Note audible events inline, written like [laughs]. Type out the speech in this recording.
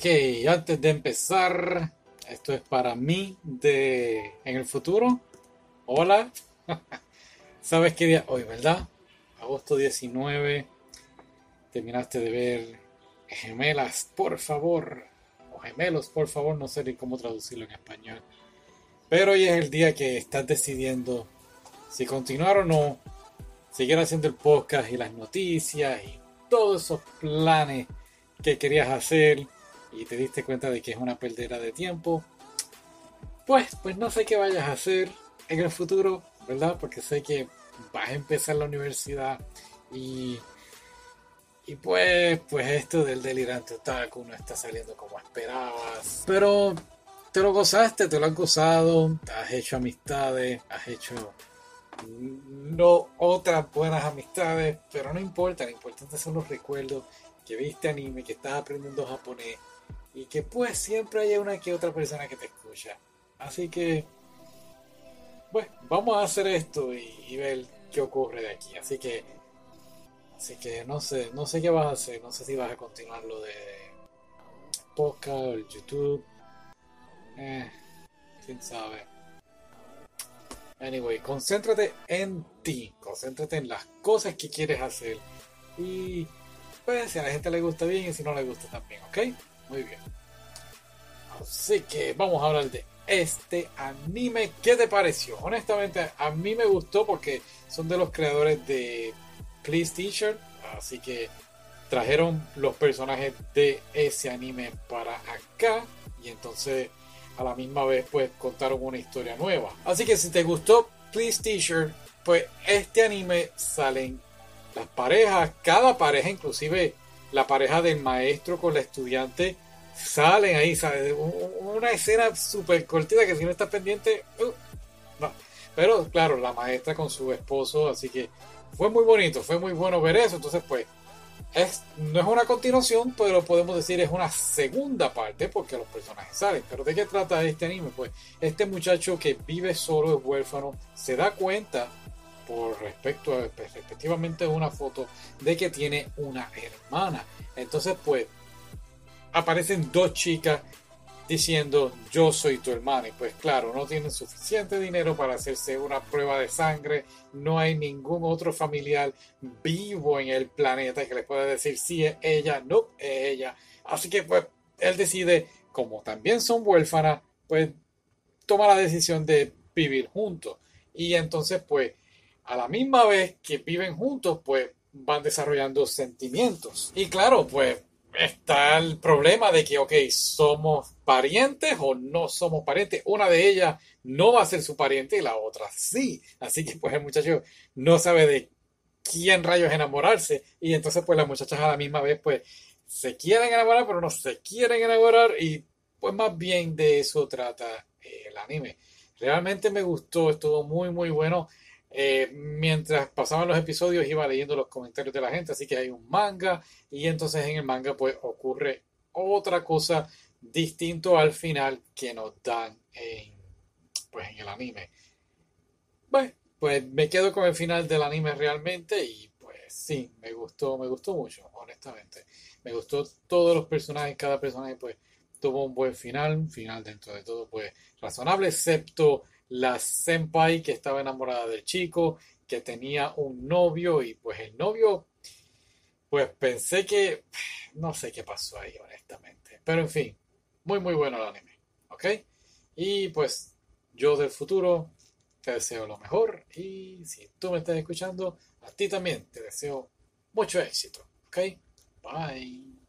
Ok, antes de empezar, esto es para mí de en el futuro. Hola. [laughs] ¿Sabes qué día? Hoy, ¿verdad? Agosto 19. Terminaste de ver Gemelas, por favor. O Gemelos, por favor. No sé cómo traducirlo en español. Pero hoy es el día que estás decidiendo si continuar o no. Seguir haciendo el podcast y las noticias y todos esos planes que querías hacer y te diste cuenta de que es una perdera de tiempo, pues, pues no sé qué vayas a hacer en el futuro, ¿verdad? Porque sé que vas a empezar la universidad y, y pues, pues esto del delirante otaku no está saliendo como esperabas. Pero te lo gozaste, te lo has gozado, has hecho amistades, has hecho no otras buenas amistades, pero no importa, lo importante son los recuerdos que viste anime, que estás aprendiendo japonés y que pues siempre hay una que otra persona que te escucha. Así que, pues vamos a hacer esto y, ver qué ocurre de aquí. Así que, así que no sé, no sé qué vas a hacer, no sé si vas a continuar lo de podcast o YouTube. Eh, quién sabe. Anyway, concéntrate en ti, concéntrate en las cosas que quieres hacer y pues si a la gente le gusta bien y si no le gusta también, ¿ok? Muy bien. Así que vamos a hablar de este anime. ¿Qué te pareció? Honestamente, a mí me gustó porque son de los creadores de Please Teacher. Así que trajeron los personajes de ese anime para acá. Y entonces a la misma vez pues contaron una historia nueva. Así que si te gustó Please Teacher, pues este anime salen las parejas, cada pareja inclusive la pareja del maestro con la estudiante salen ahí, ¿sabes? Una escena súper cortita que si no estás pendiente, uh, no. Pero claro, la maestra con su esposo, así que fue muy bonito, fue muy bueno ver eso. Entonces, pues, es, no es una continuación, pero podemos decir es una segunda parte porque los personajes salen. Pero ¿de qué trata este anime? Pues este muchacho que vive solo, es huérfano, se da cuenta respecto a respectivamente una foto de que tiene una hermana. Entonces, pues, aparecen dos chicas diciendo yo soy tu hermana y pues claro, no tienen suficiente dinero para hacerse una prueba de sangre, no hay ningún otro familiar vivo en el planeta que le pueda decir si es ella, no es ella. Así que pues él decide, como también son huérfanas, pues toma la decisión de vivir juntos. Y entonces pues a la misma vez que viven juntos, pues van desarrollando sentimientos. Y claro, pues está el problema de que, ok, somos parientes o no somos parientes. Una de ellas no va a ser su pariente y la otra sí. Así que pues el muchacho no sabe de quién rayos enamorarse. Y entonces pues las muchachas a la misma vez pues se quieren enamorar pero no se quieren enamorar. Y pues más bien de eso trata el anime. Realmente me gustó, estuvo muy muy bueno. Eh, mientras pasaban los episodios iba leyendo los comentarios de la gente, así que hay un manga y entonces en el manga pues ocurre otra cosa distinto al final que nos dan en, pues, en el anime. Bueno, pues me quedo con el final del anime realmente y pues sí, me gustó, me gustó mucho, honestamente. Me gustó todos los personajes, cada personaje pues tuvo un buen final, un final dentro de todo pues razonable, excepto la senpai que estaba enamorada del chico, que tenía un novio y pues el novio, pues pensé que, no sé qué pasó ahí honestamente, pero en fin, muy muy bueno el anime, ¿ok? Y pues yo del futuro te deseo lo mejor y si tú me estás escuchando, a ti también te deseo mucho éxito, ¿ok? Bye.